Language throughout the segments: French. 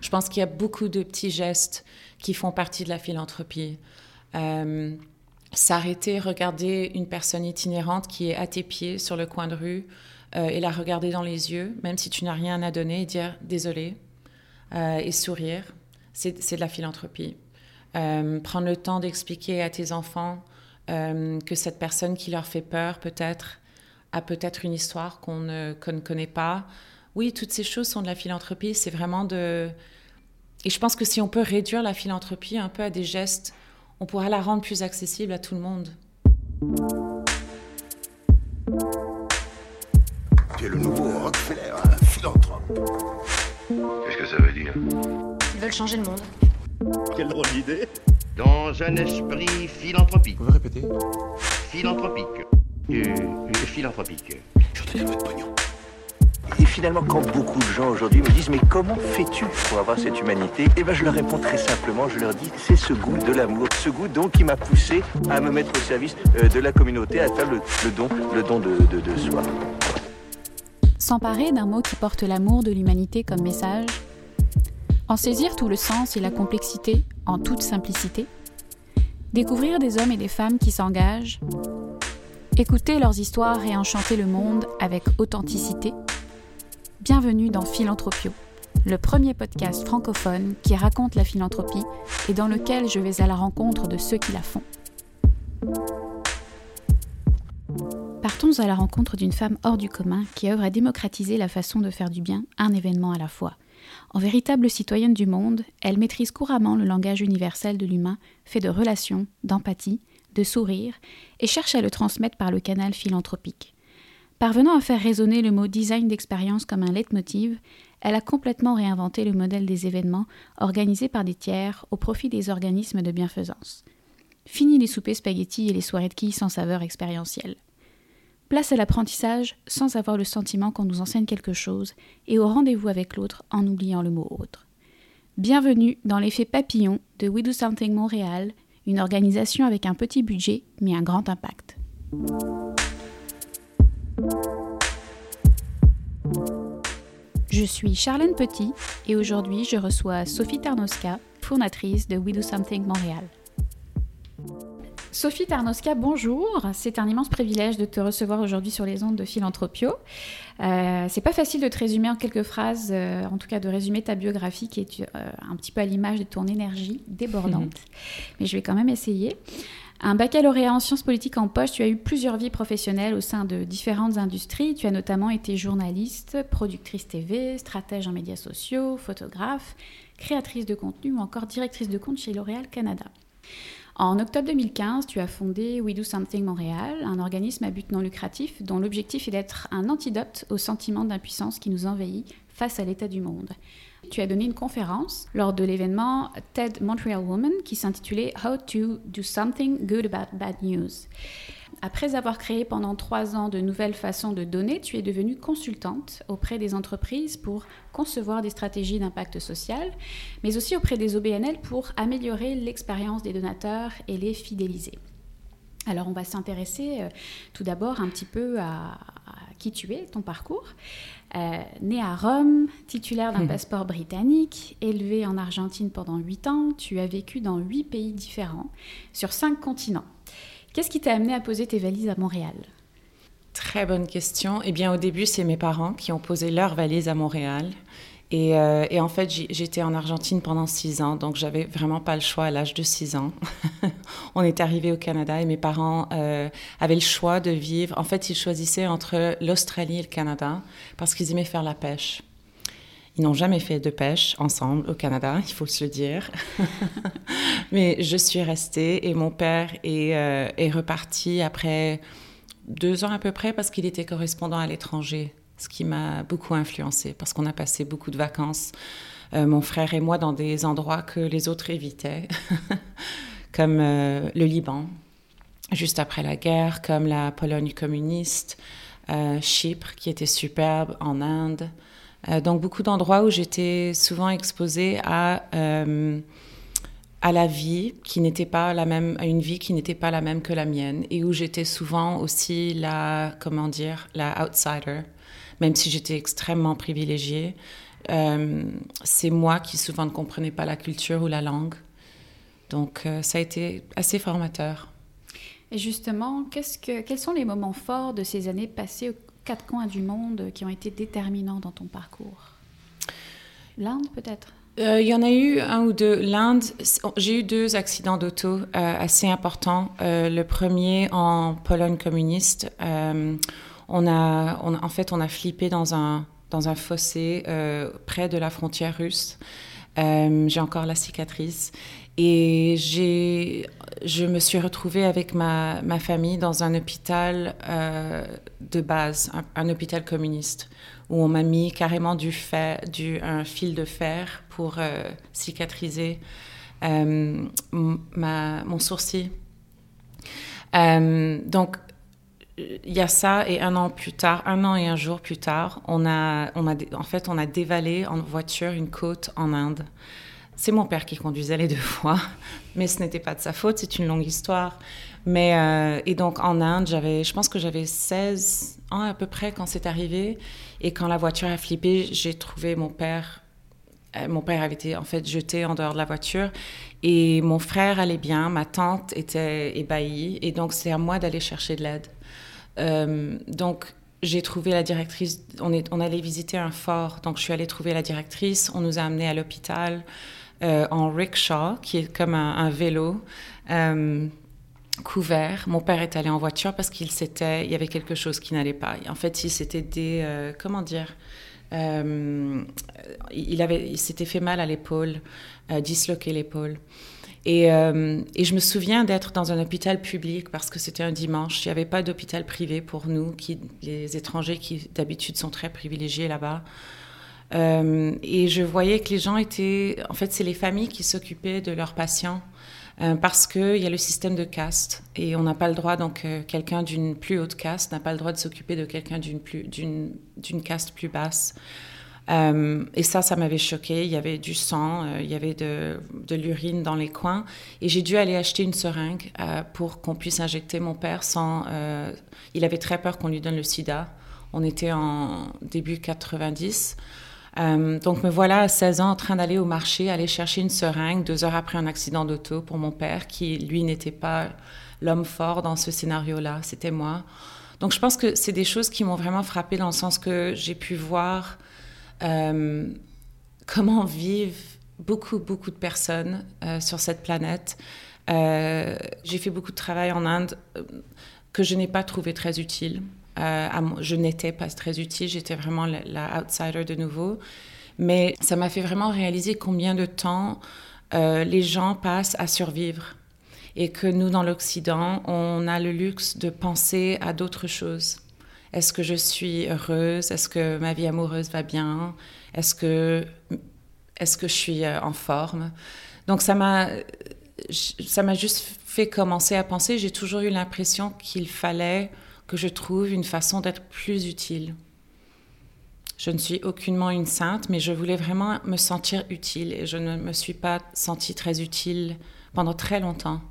Je pense qu'il y a beaucoup de petits gestes qui font partie de la philanthropie. Euh, s'arrêter, regarder une personne itinérante qui est à tes pieds sur le coin de rue euh, et la regarder dans les yeux, même si tu n'as rien à donner, et dire désolé euh, et sourire, c'est de la philanthropie. prendre le temps d'expliquer à tes enfants que cette personne qui leur fait peur, peut-être, a peut-être une histoire qu'on ne, ne connaît pas. Oui, toutes ces choses sont de la philanthropie. C'est vraiment de... Et je pense que si on peut réduire la philanthropie un peu à des gestes, on pourra la rendre plus accessible à tout le monde. Tu es le nouveau Rockefeller, un philanthrope. Qu'est-ce que ça veut dire? Ils veulent changer le monde. Quelle drôle d'idée Dans un esprit philanthropique. Vous pouvez répéter? Philanthropique. Euh, philanthropique. Je voudrais votre pognon. Et finalement, quand beaucoup de gens aujourd'hui me disent Mais comment fais-tu pour avoir cette humanité? Eh bien, je leur réponds très simplement je leur dis C'est ce goût de l'amour. Ce goût, donc, qui m'a poussé à me mettre au service euh, de la communauté, à faire le, don, le don de, soi. S'emparer d'un mot qui porte l'amour de l'humanité comme message, en saisir tout le sens et la complexité en toute simplicité, découvrir des hommes et des femmes qui s'engagent, écouter leurs histoires et enchanter le monde avec authenticité, Bienvenue dans Philanthropio, le premier podcast francophone qui raconte la philanthropie et dans lequel je vais à la rencontre de ceux qui la font. Partons à la rencontre d'une femme hors du commun qui œuvre à démocratiser la façon de faire du bien, un événement à la fois. En véritable citoyenne du monde, elle maîtrise couramment le langage universel de l'humain, fait de relations, d'empathie, de sourire, et cherche à le transmettre par le canal philanthropique. Parvenant à faire résonner le mot design d'expérience comme un leitmotiv, elle a complètement réinventé le modèle des événements organisés par des tiers au profit des organismes de bienfaisance. Fini les soupers spaghettis et les soirées de quilles sans saveur expérientielle. Place à l'apprentissage sans avoir le sentiment qu'on nous enseigne quelque chose et au rendez-vous avec l'autre en oubliant le mot autre. Bienvenue dans l'effet papillon de We Do Something Montréal, une organisation avec un petit budget mais un grand impact. Je suis Charlène Petit et aujourd'hui je reçois Sophie Tarnowska, fondatrice de We Do Something Montréal. Sophie Tarnowska, bonjour. C'est un immense privilège de te recevoir aujourd'hui sur les ondes de Philanthropio. Euh, c'est pas facile de te résumer en quelques phrases, euh, en tout cas de résumer ta biographie qui est euh, un petit peu à l'image de ton énergie débordante. Mais je vais quand même essayer. Un baccalauréat en sciences politiques en poche, tu as eu plusieurs vies professionnelles au sein de différentes industries. Tu as notamment été journaliste, productrice TV, stratège en médias sociaux, photographe, créatrice de contenu ou encore directrice de compte chez L'Oréal Canada. En octobre 2015, tu as fondé We Do Something Montréal, un organisme à but non lucratif dont l'objectif est d'être un antidote au sentiment d'impuissance qui nous envahit face à l'état du monde. Tu as donné une conférence lors de l'événement TED Montreal Woman qui s'intitulait How to Do Something Good About Bad News. Après avoir créé pendant trois ans de nouvelles façons de donner, tu es devenue consultante auprès des entreprises pour concevoir des stratégies d'impact social, mais aussi auprès des OBNL pour améliorer l'expérience des donateurs et les fidéliser. Alors on va s'intéresser euh, tout d'abord un petit peu à, qui tu es, ton parcours. Euh, né à Rome, titulaire d'un hmm. passeport britannique, élevé en Argentine pendant 8 ans, tu as vécu dans 8 pays différents, sur 5 continents. Qu'est-ce qui t'a amené à poser tes valises à Montréal? Très bonne question. Eh bien, au début, c'est mes parents qui ont posé leurs valises à Montréal. Euh, et, en fait, j'étais en Argentine pendant six ans, donc j'avais vraiment pas le choix à l'âge de six ans. on est arrivé au Canada et mes parents euh, avaient le choix de vivre. En fait, ils choisissaient entre l'Australie et le Canada parce qu'ils aimaient faire la pêche. Ils n'ont jamais fait de pêche ensemble au Canada, il faut se le dire. Mais je suis restée et mon père euh, est reparti après deux ans à peu près parce qu'il était correspondant à l'étranger ce qui m'a beaucoup influencé parce qu'on a passé beaucoup de vacances, euh, mon frère et moi, dans des endroits que les autres évitaient, comme euh, le Liban, juste après la guerre, comme la Pologne communiste, euh, Chypre, qui était superbe, en Inde. donc beaucoup d'endroits où j'étais souvent exposée à à la vie qui n'était pas la même, à une vie qui n'était pas la même que la mienne et où j'étais souvent aussi la, comment dire, la outsider, même si j'étais extrêmement privilégiée. c'est moi qui souvent ne comprenais pas la culture ou la langue. Donc ça a été assez formateur. Et justement, que, quels sont les moments forts de ces années passées aux quatre coins du monde qui ont été déterminants dans ton parcours? L'Inde peut-être? Euh, il y en a eu un ou deux. L'Inde, j'ai eu deux accidents d'auto euh, assez importants. Euh, le premier en Pologne communiste. On a, en fait, on a flippé dans un, dans un fossé près de la frontière russe. j'ai encore la cicatrice. Et j'ai, je me suis retrouvée avec ma, ma famille dans un hôpital de base, un, hôpital communiste, où on m'a mis carrément du, fer, du un fil de fer pour euh, cicatriser euh, ma, mon sourcil. Euh, donc, il y a ça, et un an plus tard, un an et un jour plus tard, on a, en fait, on a dévalé en voiture une côte en Inde. C'est mon père qui conduisait les deux fois, mais ce n'était pas de sa faute, c'est une longue histoire. Mais, et donc en Inde, j'avais, je pense que j'avais 16 ans à peu près quand c'est arrivé. Et quand la voiture a flippé, j'ai trouvé mon père euh, mon père avait été en fait jeté en dehors de la voiture et mon frère allait bien, ma tante était ébahie et donc c'est à moi d'aller chercher de l'aide. Euh, donc j'ai trouvé la directrice, on, est, on allait visiter un fort, donc je suis allée trouver la directrice, on nous a amenés à l'hôpital euh, en rickshaw, qui est comme un, vélo. couvert. Mon père est allé en voiture parce qu'il s'était, il y avait quelque chose qui n'allait pas. En fait, il s'était des, comment dire, euh, il, il s'était fait mal à l'épaule, euh, disloqué l'épaule. Et, euh, et, je me souviens d'être dans un hôpital public parce que c'était un dimanche. Il n'y avait pas d'hôpital privé pour nous, qui, les étrangers qui d'habitude sont très privilégiés là-bas. et je voyais que les gens étaient... En fait, c'est les familles qui s'occupaient de leurs patients. Euh, parce qu'il y a le système de caste et on n'a pas le droit, donc euh, quelqu'un d'une plus haute caste n'a pas le droit de s'occuper de quelqu'un d'une, caste plus basse. Euh, et ça, ça m'avait choqué. Il y avait du sang, il y avait de, de, l'urine dans les coins. Et j'ai dû aller acheter une seringue pour qu'on puisse injecter mon père sans. il avait très peur qu'on lui donne le sida. On était en début 90. Euh, donc me voilà à 16 ans en train d'aller au marché, aller chercher une seringue deux heures après un accident d'auto pour mon père, qui lui n'était pas l'homme fort dans ce scénario-là, c'était moi. Donc je pense que c'est des choses qui m'ont vraiment frappé dans le sens que j'ai pu voir euh, comment vivent beaucoup, beaucoup de personnes euh, sur cette planète? j'ai fait beaucoup de travail en Inde que je n'ai pas trouvé très utile. Euh, je n'étais pas très utile, j'étais vraiment la, outsider de nouveau. Mais ça m'a fait vraiment réaliser combien de temps euh, les gens passent à survivre. Et que nous, dans l'Occident, on a le luxe de penser à d'autres choses. Est-ce que je suis heureuse? Est-ce que ma vie amoureuse va bien? Est-ce que, est que je suis euh, en forme? Donc ça m'a, ça m'a juste fait commencer à penser. J'ai toujours eu l'impression qu'il fallait que je trouve une façon d'être plus utile. Je ne suis aucunement une sainte, mais je voulais vraiment me sentir utile et je ne me suis pas sentie très utile pendant très longtemps.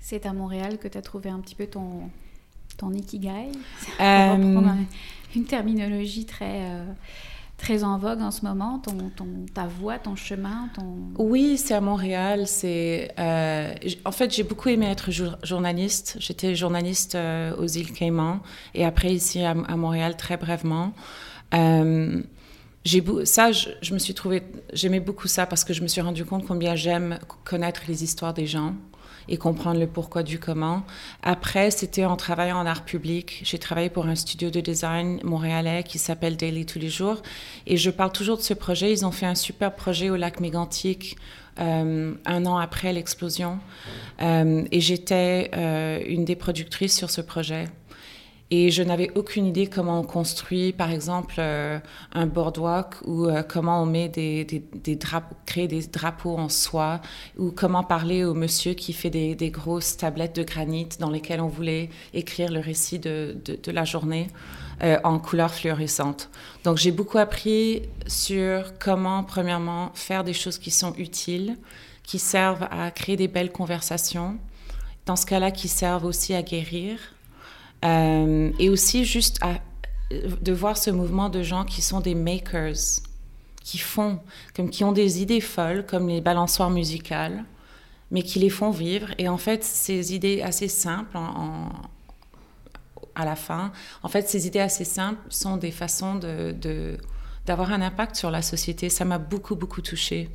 C'est à Montréal que tu as trouvé un petit peu ton, ton ikigai euh... une terminologie très... Euh, très en vogue en ce moment, ton, ton, ta voix, ton chemin ton... Oui, c'est à Montréal. C'est, euh, en fait, j'ai beaucoup aimé être journaliste. J'étais journaliste euh, aux îles Caïmans et après ici à, Montréal très brièvement. Euh, j'ai ça, je, je, me suis trouvé, j'aimais beaucoup ça parce que je me suis rendu compte combien j'aime connaître les histoires des gens et comprendre le pourquoi du comment. Après, c'était en travaillant en art public. J'ai travaillé pour un studio de design montréalais qui s'appelle Daily tous les jours. Et je parle toujours de ce projet. Ils ont fait un super projet au lac Mégantic euh, un an après l'explosion. Euh, et j'étais euh, une des productrices sur ce projet. Et je n'avais aucune idée comment on construit, par exemple, euh, un boardwalk ou euh, comment on met des, drapeaux, créer des drapeaux en soie ou comment parler au monsieur qui fait des, grosses tablettes de granit dans lesquelles on voulait écrire le récit de, de, la journée euh, en couleurs fluorescentes. Donc j'ai beaucoup appris sur comment, premièrement, faire des choses qui sont utiles, qui servent à créer des belles conversations, dans ce cas-là, qui servent aussi à guérir euh, et aussi juste de voir ce mouvement de gens qui sont des makers, qui font, comme qui ont des idées folles, comme les balançoires musicales, mais qui les font vivre. Et en fait, ces idées assez simples, à la fin, en fait, ces idées assez simples sont des façons d'avoir un impact sur la société. Ça m'a beaucoup, beaucoup touchée.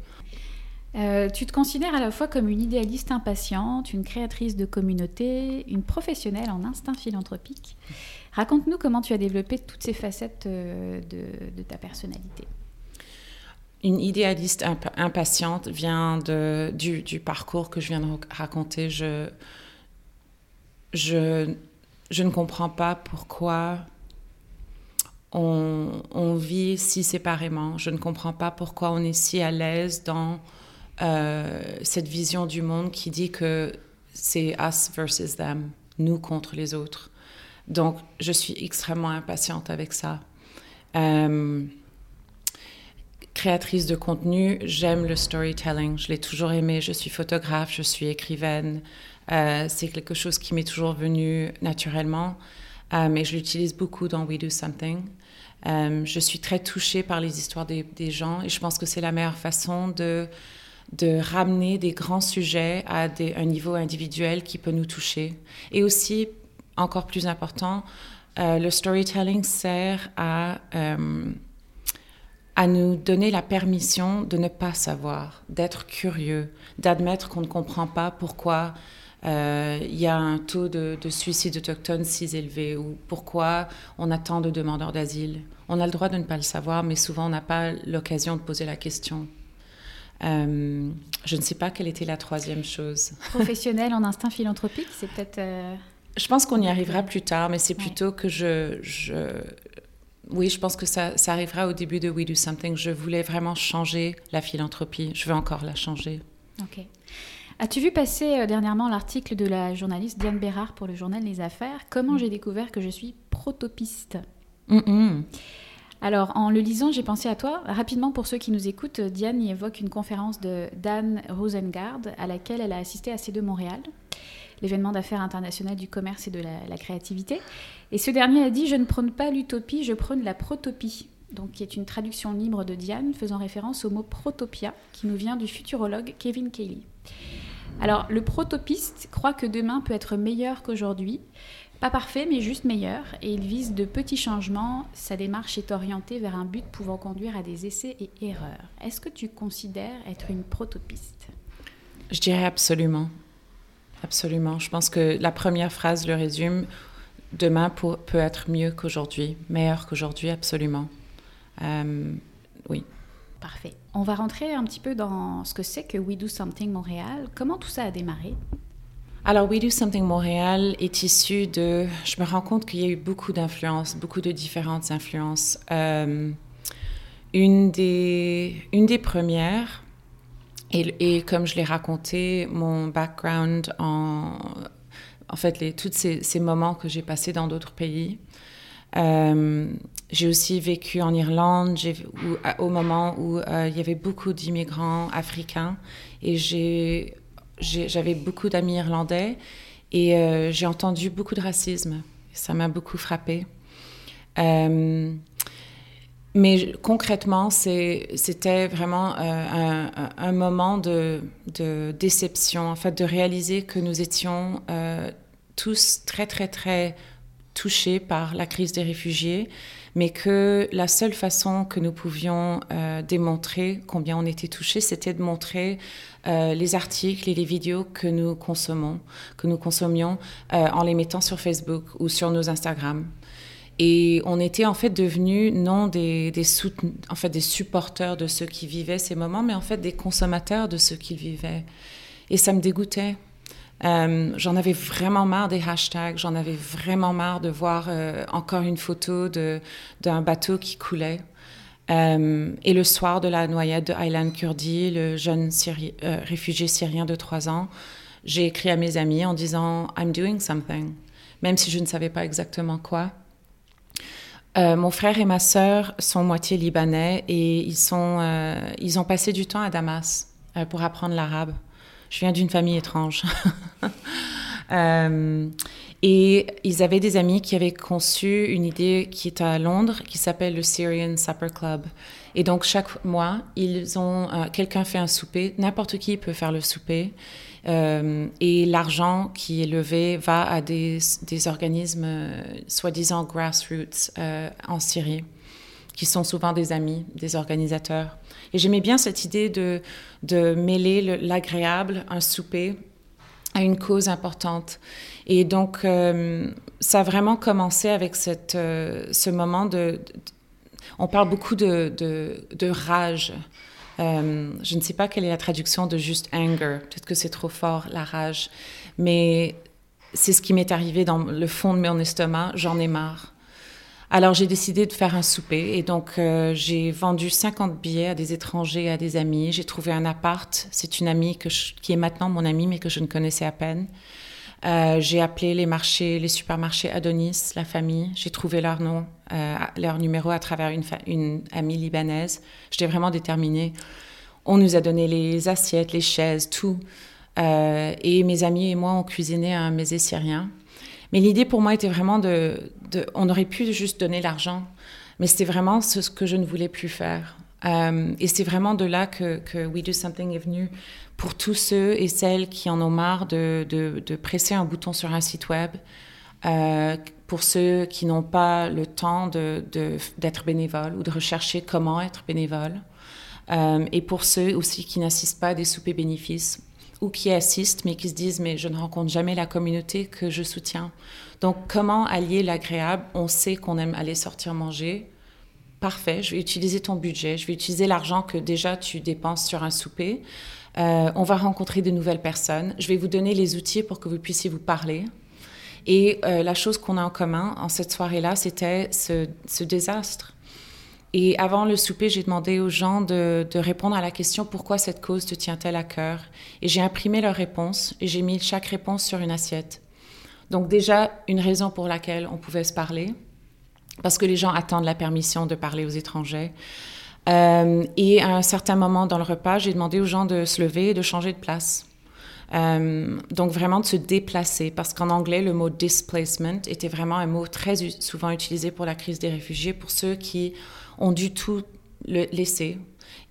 Euh, tu te considères à la fois comme une idéaliste impatiente, une créatrice de communauté, une professionnelle en instinct philanthropique. Raconte-nous comment tu as développé toutes ces facettes euh, de, ta personnalité. Une idéaliste impatiente vient de, du, parcours que je viens de raconter. Je, je, je ne comprends pas pourquoi on, vit si séparément. Je ne comprends pas pourquoi on est si à l'aise dans euh, cette vision du monde qui dit que c'est us versus them, nous contre les autres. Donc, je suis extrêmement impatiente avec ça. Euh, créatrice de contenu, j'aime le storytelling, je l'ai toujours aimé, je suis photographe, je suis écrivaine, euh, c'est quelque chose qui m'est toujours venu naturellement, mais je l'utilise beaucoup dans We Do Something. je suis très touchée par les histoires des gens et je pense que c'est la meilleure façon de de ramener des grands sujets à un niveau individuel qui peut nous toucher. Et aussi, encore plus important, euh, le storytelling sert à, euh, à nous donner la permission de ne pas savoir, d'être curieux, d'admettre qu'on ne comprend pas pourquoi euh, il y a un taux de, de, suicide autochtone si élevé ou pourquoi on a tant de demandeurs d'asile. On a le droit de ne pas le savoir, mais souvent on n'a pas l'occasion de poser la question. Euh, je ne sais pas quelle était la troisième chose. Professionnel en instinct philanthropique, c'est peut-être. Euh, je pense qu'on y arrivera plus tard, mais c'est plutôt que je, je, Oui, je pense que ça, ça, arrivera au début de We Do Something. Je voulais vraiment changer la philanthropie. Je veux encore la changer. Ok. As-tu vu passer euh, dernièrement l'article de la journaliste Diane Bérard pour le journal Les Affaires? Comment mm. j'ai découvert que je suis protopiste? Alors, en le lisant, j'ai pensé à toi. Rapidement, pour ceux qui nous écoutent, Diane y évoque une conférence de Dan Rosengard à laquelle elle a assisté à C2 Montréal, l'événement d'affaires international du commerce et de la, créativité. Et ce dernier a dit Je ne prône pas l'utopie, je prône la protopie. Donc, qui est une traduction libre de Diane faisant référence au mot protopia qui nous vient du futurologue Kevin Cayley. Alors, le protopiste croit que demain peut être meilleur qu'aujourd'hui pas parfait, mais juste meilleur, et il vise de petits changements. Sa démarche est orientée vers un but pouvant conduire à des essais et erreurs. Est-ce que tu considères être une protopiste? Je dirais absolument. Absolument. Je pense que la première phrase le résume. Demain peut être mieux qu'aujourd'hui, meilleur qu'aujourd'hui, absolument. Euh, oui. Parfait. On va rentrer un petit peu dans ce que c'est que We Do Something Montréal. Comment tout ça a démarré? Alors, We Do Something Montréal est issu de. Je me rends compte qu'il y a eu beaucoup d'influences, beaucoup de différentes influences. Euh, une, des, une des premières, et, comme je l'ai raconté, mon background en. En fait, tous ces, ces, moments que j'ai passés dans d'autres pays. Euh, j'ai aussi vécu en Irlande où, au moment où euh, il y avait beaucoup d'immigrants africains et j'ai j'avais beaucoup d'amis irlandais et euh, j'ai entendu beaucoup de racisme. Ça m'a beaucoup frappé. Euh, mais concrètement, c'était vraiment euh, un, moment de, de, déception, en fait, de réaliser que nous étions tous très, très, très touchés par la crise des réfugiés, mais que la seule façon que nous pouvions démontrer combien on était touchés, c'était de montrer euh, les articles et les vidéos que nous consommons, que nous consommions euh, en les mettant sur Facebook ou sur nos Instagram. Et on était en fait devenus non des, des, en fait, des supporters de ceux qui vivaient ces moments, mais en fait des consommateurs de ceux qui vivaient. Et ça me dégoûtait. Euh, j'en avais vraiment marre des hashtags, j'en avais vraiment marre de voir encore une photo d'un bateau qui coulait. Euh, et le soir de la noyade de Aylan Kurdi, le jeune euh, réfugié syrien de 3 ans, j'ai écrit à mes amis en disant I'm doing something, même si je ne savais pas exactement quoi. Euh, mon frère et ma sœur sont moitié libanais et ils ont passé du temps à Damas pour apprendre l'arabe. Je viens d'une famille étrange. Et ils avaient des amis qui avaient conçu une idée qui est à Londres, qui s'appelle le Syrian Supper Club. Et donc chaque mois, ils ont euh, quelqu'un fait un souper, n'importe qui peut faire le souper. Euh, et l'argent qui est levé va à des, des organismes euh, soi-disant grassroots en Syrie, qui sont souvent des amis des organisateurs. Et j'aimais bien cette idée de, de mêler l'agréable, un souper, à une cause importante. Et donc, ça a vraiment commencé avec cette, ce moment de on parle beaucoup de, de, rage. Euh, je ne sais pas quelle est la traduction de juste anger. Peut-être que c'est trop fort, la rage. Mais c'est ce qui m'est arrivé dans le fond de mon estomac. J'en ai marre. Alors j'ai décidé de faire un souper et donc euh, j'ai vendu 50 billets à des étrangers, à des amis. J'ai trouvé un appart. C'est une amie qui est maintenant mon amie mais que je ne connaissais à peine. Euh, j'ai appelé les marchés, les supermarchés Adonis, la famille. J'ai trouvé leur nom, euh, leur numéro à travers une, amie libanaise. J'étais vraiment déterminée. On nous a donné les assiettes, les chaises, tout. Et mes amis et moi, on cuisiné un mésé syrien. Mais l'idée pour moi était vraiment de, On aurait pu juste donner l'argent, mais c'était vraiment ce que je ne voulais plus faire. Euh, et c'est vraiment de là que, We Do Something est venu pour tous ceux et celles qui en ont marre de, de, presser un bouton sur un site web, euh, pour ceux qui n'ont pas le temps d'être bénévole ou de rechercher comment être bénévole, euh, et pour ceux aussi qui n'assistent pas à des soupers bénéfices ou qui assistent mais qui se disent mais je ne rencontre jamais la communauté que je soutiens. Donc comment allier l'agréable? On sait qu'on aime aller sortir manger, parfait, je vais utiliser ton budget, je vais utiliser l'argent que déjà tu dépenses sur un souper. Euh, on va rencontrer de nouvelles personnes. Je vais vous donner les outils pour que vous puissiez vous parler. Et euh, la chose qu'on a en commun en cette soirée-là, c'était ce, désastre. Et avant le souper, j'ai demandé aux gens de, répondre à la question pourquoi cette cause te tient-elle à cœur? Et j'ai imprimé leurs réponses et j'ai mis chaque réponse sur une assiette. Donc déjà, une raison pour laquelle on pouvait se parler parce que les gens attendent la permission de parler aux étrangers. Euh, et à un certain moment dans le repas, j'ai demandé aux gens de se lever et de changer de place. Euh, donc vraiment de se déplacer, parce qu'en anglais, le mot displacement était vraiment un mot très souvent utilisé pour la crise des réfugiés, pour ceux qui ont dû tout le laisser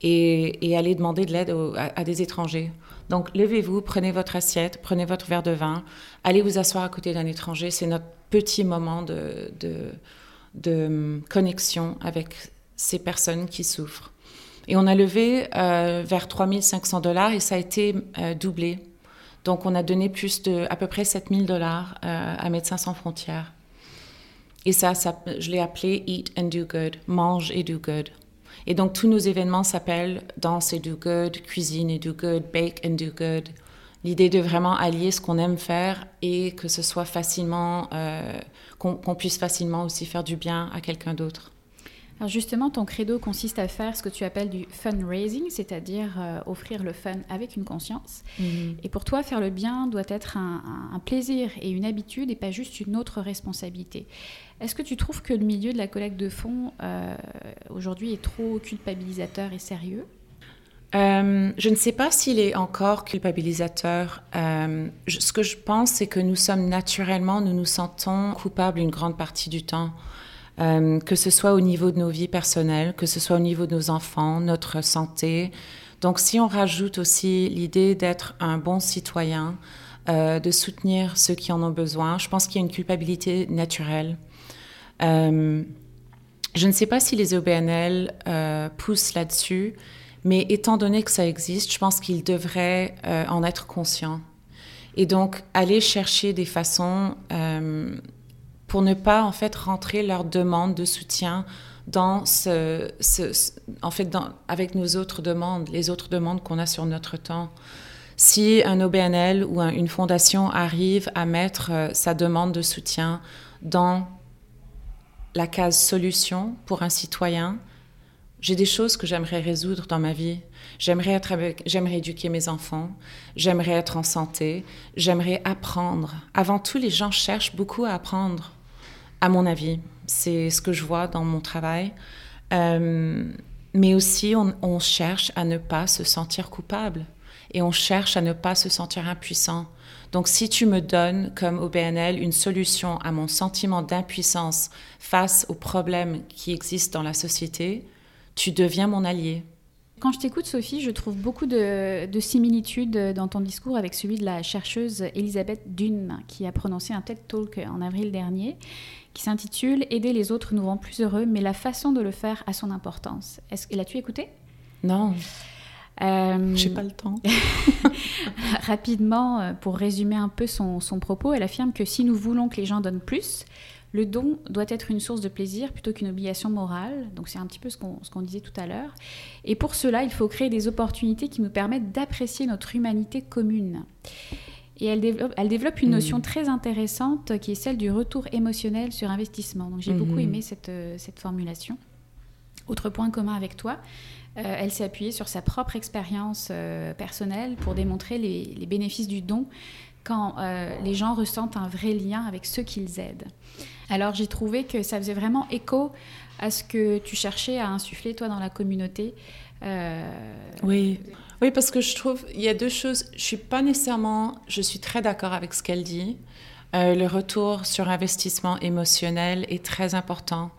et, aller demander de l'aide à, des étrangers. Donc levez-vous, prenez votre assiette, prenez votre verre de vin, allez vous asseoir à côté d'un étranger. C'est notre petit moment de, de de connexion avec ces personnes qui souffrent. Et on a levé euh, vers 3500 dollars et ça a été euh, doublé. Donc on a donné plus de à peu près 7000 dollars euh, à Médecins sans frontières. Et ça, je l'ai appelé Eat and Do Good, mange et do good. Et donc tous nos événements s'appellent Danse et do good, Cuisine et do good, Bake and do good. L'idée de vraiment allier ce qu'on aime faire et que ce soit facilement qu'on puisse facilement aussi faire du bien à quelqu'un d'autre. Alors justement, ton credo consiste à faire ce que tu appelles du fundraising, c'est-à-dire euh, offrir le fun avec une conscience. Mhm. Et pour toi, faire le bien doit être un, plaisir et une habitude et pas juste une autre responsabilité. Est-ce que tu trouves que le milieu de la collecte de fonds euh, aujourd'hui est trop culpabilisateur et sérieux? Euh, je ne sais pas s'il est encore culpabilisateur. Euh, ce que je pense, c'est que nous sommes naturellement, nous nous sentons coupables une grande partie du temps. Euh, que ce soit au niveau de nos vies personnelles, que ce soit au niveau de nos enfants, notre santé. Donc si on rajoute aussi l'idée d'être un bon citoyen, de soutenir ceux qui en ont besoin, je pense qu'il y a une culpabilité naturelle. je ne sais pas si les OBNL poussent là-dessus, mais étant donné que ça existe, je pense qu'ils devraient euh, en être conscients. Et donc, aller chercher des façons euh, pour ne pas, en fait, rentrer leurs demandes de soutien dans ce, en fait, avec nos autres demandes, les autres demandes qu'on a sur notre temps. Si un OBNL ou une fondation arrive à mettre euh, sa demande de soutien dans la case solution pour un citoyen, j'ai des choses que j'aimerais résoudre dans ma vie. J'aimerais être avec, j'aimerais éduquer mes enfants, j'aimerais être en santé, j'aimerais apprendre. Avant tout, les gens cherchent beaucoup à apprendre, à mon avis. C'est ce que je vois dans mon travail. Euh, mais aussi, on, on, cherche à ne pas se sentir coupable et on cherche à ne pas se sentir impuissant. Donc, si tu me donnes, comme au BNL, une solution à mon sentiment d'impuissance face aux problèmes qui existent dans la société, tu deviens mon allié. Quand je t'écoute, Sophie, je trouve beaucoup de, similitudes dans ton discours avec celui de la chercheuse Elisabeth Dune, qui a prononcé un TED Talk en avril dernier, qui s'intitule Aider les autres nous rend plus heureux, mais la façon de le faire a son importance. Est-ce l'as-tu écouté? Non. Euh, J'ai pas le temps. rapidement, euh, pour résumer un peu son, son propos, elle affirme que si nous voulons que les gens donnent plus, le don doit être une source de plaisir plutôt qu'une obligation morale. Donc c'est un petit peu ce qu'on disait tout à l'heure. Et pour cela, il faut créer des opportunités qui nous permettent d'apprécier notre humanité commune. Et elle développe, elle développe une notion hmm. très intéressante qui est celle du retour émotionnel sur investissement. Donc j'ai beaucoup hmm. aimé cette, euh, cette formulation. Autre point commun avec toi, euh, elle s'est appuyée sur sa propre expérience euh, personnelle pour démontrer les, les, bénéfices du don quand les gens ressentent un vrai lien avec ceux qu'ils aident. Alors j'ai trouvé que ça faisait vraiment écho à ce que tu cherchais à insuffler toi dans la communauté. Oui. Oui, parce que je trouve il y a deux choses. Je suis pas nécessairement, je suis très d'accord avec ce qu'elle dit. Euh, le retour sur investissement émotionnel est très important.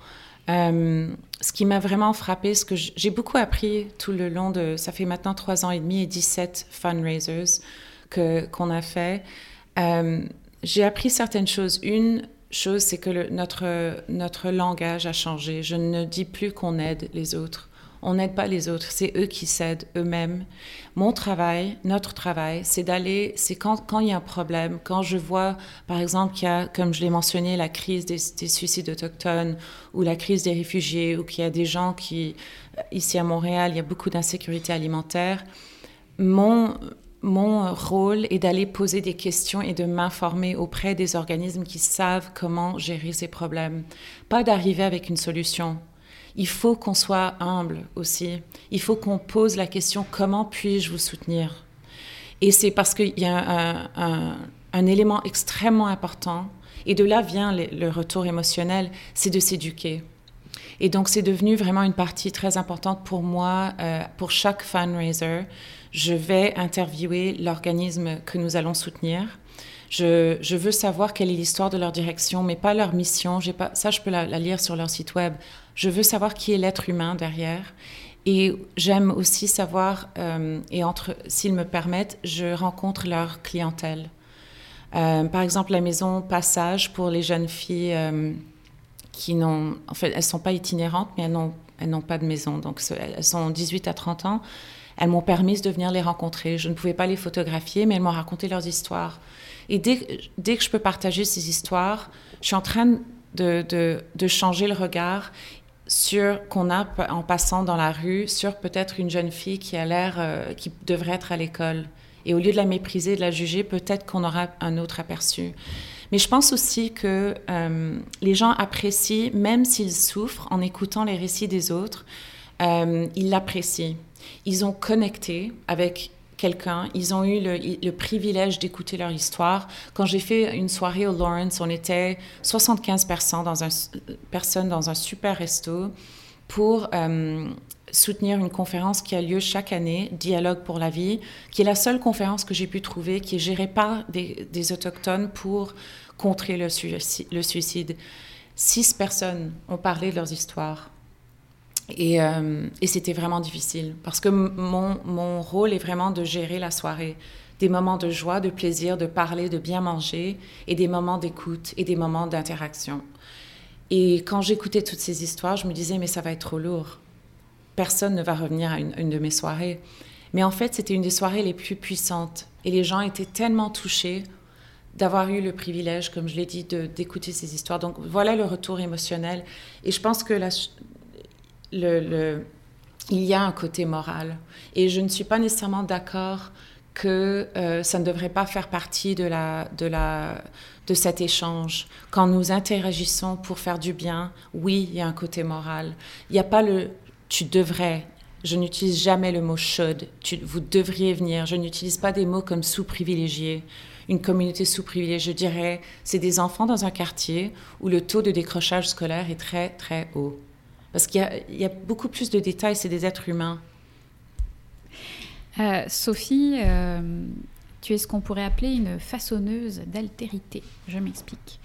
Euh, ce qui m'a vraiment frappé, ce que j'ai beaucoup appris tout le long de, ça fait maintenant trois ans et demi et 17 fundraisers que qu'on a fait. j'ai appris certaines choses. Une, chose, c'est que notre, notre langage a changé. Je ne dis plus qu'on aide les autres. On n'aide pas les autres, c'est eux qui s'aident eux-mêmes. Mon travail, notre travail, c'est d'aller, c'est quand, il y a un problème, quand je vois, par exemple, qu'il y a, comme je l'ai mentionné, la crise des, des, suicides autochtones ou la crise des réfugiés, ou qu'il y a des gens qui, ici à Montréal, il y a beaucoup d'insécurité alimentaire. Mon, mon rôle est d'aller poser des questions et de m'informer auprès des organismes qui savent comment gérer ces problèmes. Pas d'arriver avec une solution. Il faut qu'on soit humble aussi. Il faut qu'on pose la question comment puis-je vous soutenir? Et c'est parce qu'il y a un, élément extrêmement important, et de là vient le, retour émotionnel, c'est de s'éduquer. Et donc c'est devenu vraiment une partie très importante pour moi, euh, pour chaque fundraiser je vais interviewer l'organisme que nous allons soutenir. Je, veux savoir quelle est l'histoire de leur direction, mais pas leur mission. Ça, je peux la, lire sur leur site web. Je veux savoir qui est l'être humain derrière. Et j'aime aussi savoir, euh, et entre, s'ils me permettent, je rencontre leur clientèle. Euh, par exemple, la maison Passage pour les jeunes filles euh, qui n'ont, en fait, elles sont pas itinérantes, mais elles n'ont, pas de maison. Donc, elles sont 18 à 30 ans elles m'ont permis de venir les rencontrer. Je ne pouvais pas les photographier, mais elles m'ont raconté leurs histoires. Et dès, que je peux partager ces histoires, je suis en train de, changer le regard sur qu'on a en passant dans la rue sur peut-être une jeune fille qui a l'air euh, qui devrait être à l'école. Et au lieu de la mépriser de la juger peut-être qu'on aura un autre aperçu. Mais je pense aussi que euh, les gens apprécient même s'ils souffrent en écoutant les récits des autres euh, ils l'apprécient. Ils ont connecté avec quelqu'un, ils ont eu le, privilège d'écouter leur histoire. Quand j'ai fait une soirée au Lawrence, on était 75 personnes dans un, super resto pour euh, soutenir une conférence qui a lieu chaque année, Dialogue pour la vie, qui est la seule conférence que j'ai pu trouver qui est gérée par des, autochtones pour contrer le suicide. Six personnes ont parlé de leurs histoires. Euh, et, c'était vraiment difficile parce que mon, mon, rôle est vraiment de gérer la soirée. Des moments de joie, de plaisir, de parler, de bien manger et des moments d'écoute et des moments d'interaction. Et quand j'écoutais toutes ces histoires, je me disais, mais ça va être trop lourd. Personne ne va revenir à une, une de mes soirées. Mais en fait, c'était une des soirées les plus puissantes. Et les gens étaient tellement touchés d'avoir eu le privilège, comme je l'ai dit, d'écouter ces histoires. Donc voilà le retour émotionnel. Et je pense que la, il y a un côté moral. Et je ne suis pas nécessairement d'accord que euh, ça ne devrait pas faire partie de, cet échange. Quand nous interagissons pour faire du bien, oui, il y a un côté moral. Il n'y a pas le tu devrais. Je n'utilise jamais le mot should. vous devriez venir. Je n'utilise pas des mots comme sous-privilégié. Une communauté sous-privilégiée, je dirais, c'est des enfants dans un quartier où le taux de décrochage scolaire est très, très haut. Parce qu'il y, a beaucoup plus de détails, c'est des êtres humains. Euh, Sophie, euh, Tu es ce qu'on pourrait appeler une façonneuse d'altérité. Je m'explique.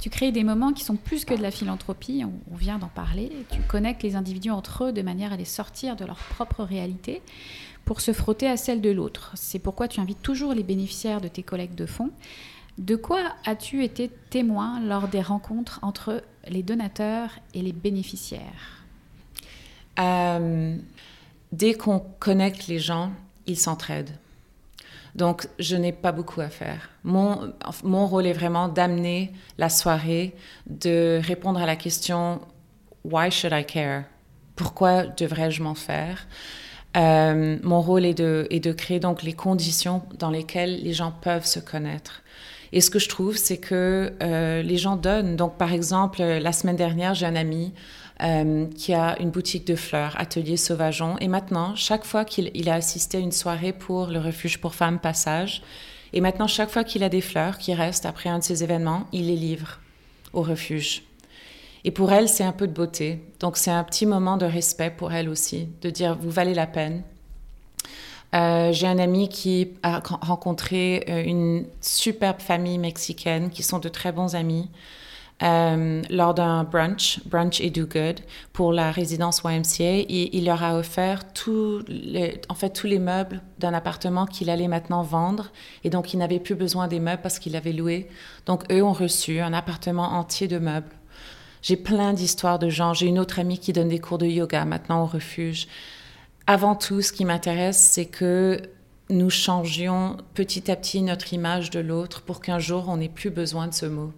Tu crées des moments qui sont plus que de la philanthropie, on vient d'en parler. Tu connectes les individus entre eux de manière à les sortir de leur propre réalité pour se frotter à celle de l'autre. C'est pourquoi tu invites toujours les bénéficiaires de tes collègues de fonds. De quoi as-tu été témoin lors des rencontres entre les donateurs et les bénéficiaires? Euh, Dès qu'on connecte les gens, ils s'entraident. Donc, je n'ai pas beaucoup à faire. Mon, mon rôle est vraiment d'amener la soirée, de répondre à la question Why should I care? Pourquoi devrais-je m'en faire? Euh, Mon rôle est de, est de créer donc les conditions dans lesquelles les gens peuvent se connaître. Et ce que je trouve, c'est que euh, les gens donnent. Donc, par exemple, la semaine dernière, j'ai un ami euh, qui a une boutique de fleurs, Atelier Sauvageon. Et maintenant, chaque fois qu'il a assisté à une soirée pour le refuge pour femmes Passage, et maintenant, chaque fois qu'il a des fleurs qui restent après un de ces événements, il les livre au refuge. Et pour elle, c'est un peu de beauté. Donc, c'est un petit moment de respect pour elle aussi, de dire, vous valez la peine. Euh, j'ai un ami qui a rencontré euh, une superbe famille mexicaine qui sont de très bons amis. Euh, lors d'un brunch, Brunch et Do Good, pour la résidence YMCA. Et il leur a offert les, en fait, tous les meubles d'un appartement qu'il allait maintenant vendre. Et donc, il n'avait plus besoin des meubles parce qu'il avait loué. Donc, eux ont reçu un appartement entier de meubles. J'ai plein d'histoires de gens. J'ai une autre amie qui donne des cours de yoga maintenant au refuge. Avant tout, ce qui m'intéresse, c'est que nous changions petit à petit notre image de l'autre pour qu'un jour, on n'ait plus besoin de ce mot.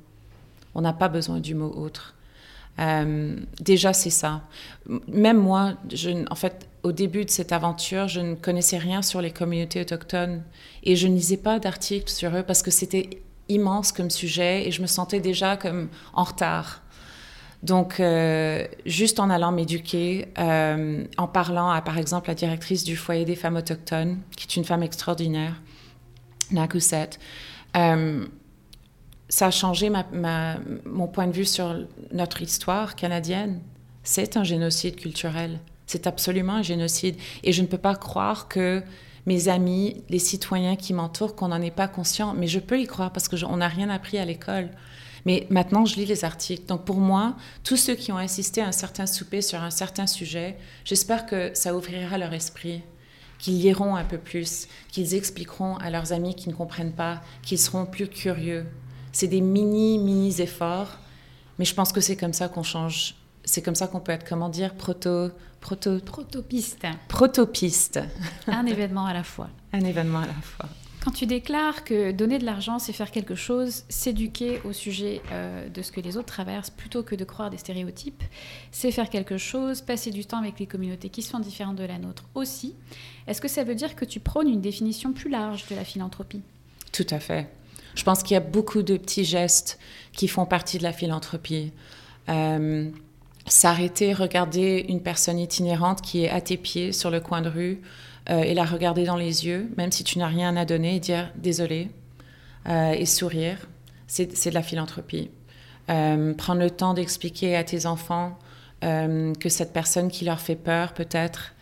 On n'a pas besoin du mot autre. Euh, déjà, c'est ça. Même moi, je, en fait, au début de cette aventure, je ne connaissais rien sur les communautés autochtones et je ne lisais pas d'articles sur eux parce que c'était immense comme sujet et je me sentais déjà comme en retard. Donc, euh, juste en allant m'éduquer, euh, en parlant à, par exemple, la directrice du foyer des femmes autochtones, qui est une femme extraordinaire, Nakuset, ça a changé mon point de vue sur notre histoire canadienne. C'est un génocide culturel. C'est absolument un génocide. Et je ne peux pas croire que mes amis, les citoyens qui m'entourent, qu'on n'en est pas conscient. Mais je peux y croire parce qu'on n'a rien appris à l'école. Mais maintenant, je lis les articles. Donc pour moi, tous ceux qui ont assisté à un certain souper sur un certain sujet, j'espère que ça ouvrira leur esprit, qu'ils liront un peu plus, qu'ils expliqueront à leurs amis qui ne comprennent pas, qu'ils seront plus curieux, c'est des mini, mini efforts, mais je pense que c'est comme ça qu'on change. C'est comme ça qu'on peut être, comment dire, proto, proto, protopiste. Protopiste. Un événement à la fois. Un événement à la fois. Quand tu déclares que donner de l'argent, c'est faire quelque chose, s'éduquer au sujet euh, de ce que les autres traversent plutôt que de croire des stéréotypes, c'est faire quelque chose, passer du temps avec les communautés qui sont différentes de la nôtre aussi, est-ce que ça veut dire que tu prônes une définition plus large de la philanthropie? Tout à fait. Je pense qu'il y a beaucoup de petits gestes qui font partie de la philanthropie. Euh, s'arrêter, regarder une personne itinérante qui est à tes pieds sur le coin de rue euh, et la regarder dans les yeux, même si tu n'as rien à donner, et dire désolé euh, et sourire, c'est de la philanthropie. prendre le temps d'expliquer à tes enfants que cette personne qui leur fait peur, peut-être,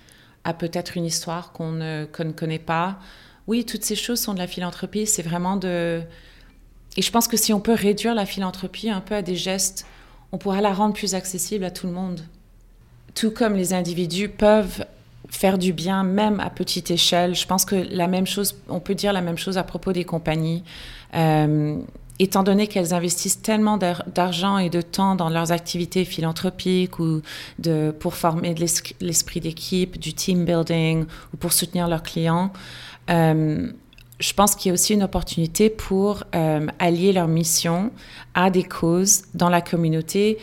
a peut-être une histoire qu'on ne, ne connaît pas, oui, toutes ces choses sont de la philanthropie. C'est vraiment de. Et je pense que si on peut réduire la philanthropie un peu à des gestes, on pourra la rendre plus accessible à tout le monde. Tout comme les individus peuvent faire du bien, même à petite échelle. Je pense que la même chose, on peut dire la même chose à propos des compagnies. Euh, étant donné qu'elles investissent tellement d'argent et de temps dans leurs activités philanthropiques ou de, pour former l'esprit d'équipe, du team building ou pour soutenir leurs clients, euh, je pense qu'il y a aussi une opportunité pour euh, allier leur mission à des causes dans la communauté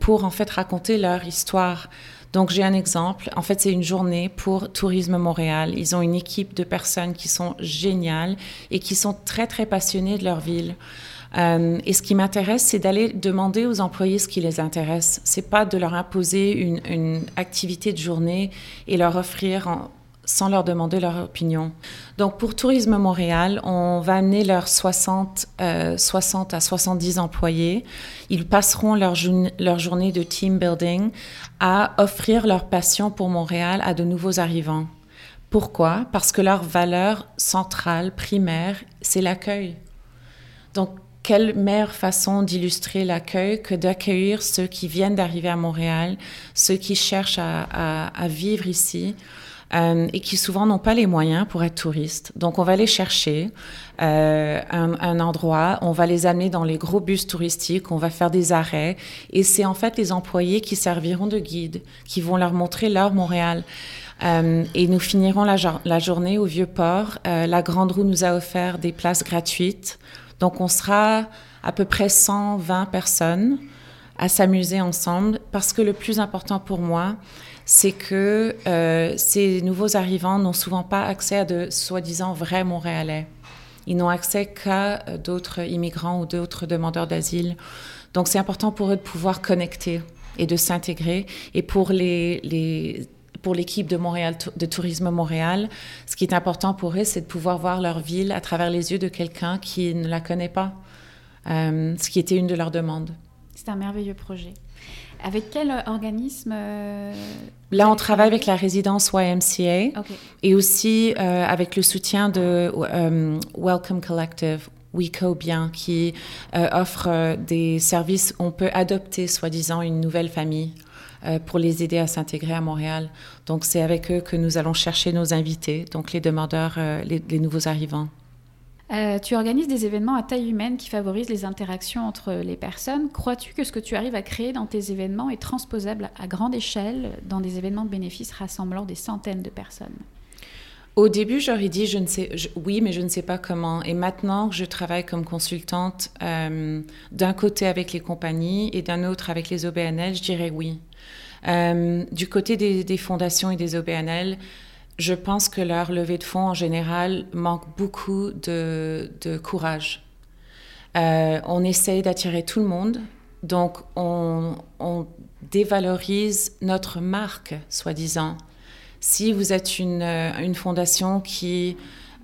pour en fait raconter leur histoire. Donc j'ai un exemple. En fait, c'est une journée pour Tourisme Montréal. Ils ont une équipe de personnes qui sont géniales et qui sont très très passionnées de leur ville. et ce qui m'intéresse, c'est d'aller demander aux employés ce qui les intéresse. C'est pas de leur imposer une, une, activité de journée et leur offrir sans leur demander leur opinion. Donc pour Tourisme Montréal, on va amener leurs 60, 60 euh, à 70 employés. Ils passeront leur, leur journée de team building à offrir leur passion pour Montréal à de nouveaux arrivants Pourquoi? Parce que leur valeur centrale, primaire, c'est l'accueil. Donc, quelle meilleure façon d'illustrer l'accueil que d'accueillir ceux qui viennent d'arriver à Montréal, ceux qui cherchent à, vivre ici? Euh, et qui souvent n'ont pas les moyens pour être touristes. Donc on va les chercher euh, un, endroit, on va les amener dans les gros bus touristiques, on va faire des arrêts et c'est en fait les employés qui serviront de guide, qui vont leur montrer leur Montréal. Euh, et nous finirons la, la journée au Vieux-Port. la Grande Roue nous a offert des places gratuites donc on sera à peu près 120 personnes à s'amuser ensemble parce que le plus important pour moi, c'est que euh, ces nouveaux arrivants n'ont souvent pas accès à de soi-disant vrais Montréalais. Ils n'ont accès qu'à euh, d'autres immigrants ou d'autres demandeurs d'asile. Donc c'est important pour eux de pouvoir connecter et de s'intégrer. Et pour les, pour l'équipe de Montréal, de Tourisme Montréal, ce qui est important pour eux, c'est de pouvoir voir leur ville à travers les yeux de quelqu'un qui ne la connaît pas, euh, ce qui était une de leurs demandes. C'est un merveilleux projet. Avec quel organisme euh, Là, on travaille avec la résidence YMCA et aussi euh, avec le soutien de Welcome Collective, WeCo Bien, qui offre des services. On peut adopter, soi-disant, une nouvelle famille euh, pour les aider à s'intégrer à Montréal. Donc c'est avec eux que nous allons chercher nos invités, donc les demandeurs, euh, les, nouveaux arrivants. Euh, tu organises des événements à taille humaine qui favorisent les interactions entre les personnes. Crois-tu que ce que tu arrives à créer dans tes événements est transposable à grande échelle dans des événements de bénéfices rassemblant des centaines de personnes? Au début, j'aurais dit je ne sais, oui, mais je ne sais pas comment. Et maintenant je travaille comme consultante, d'un côté avec les compagnies et d'un autre avec les OBNL, je dirais oui. Euh, du côté des, fondations et des OBNL, je pense que leur levée de fonds en général manque beaucoup de, courage. Euh, on essaye d'attirer tout le monde, donc on, dévalorise notre marque, soi-disant. Si vous êtes une, une fondation qui,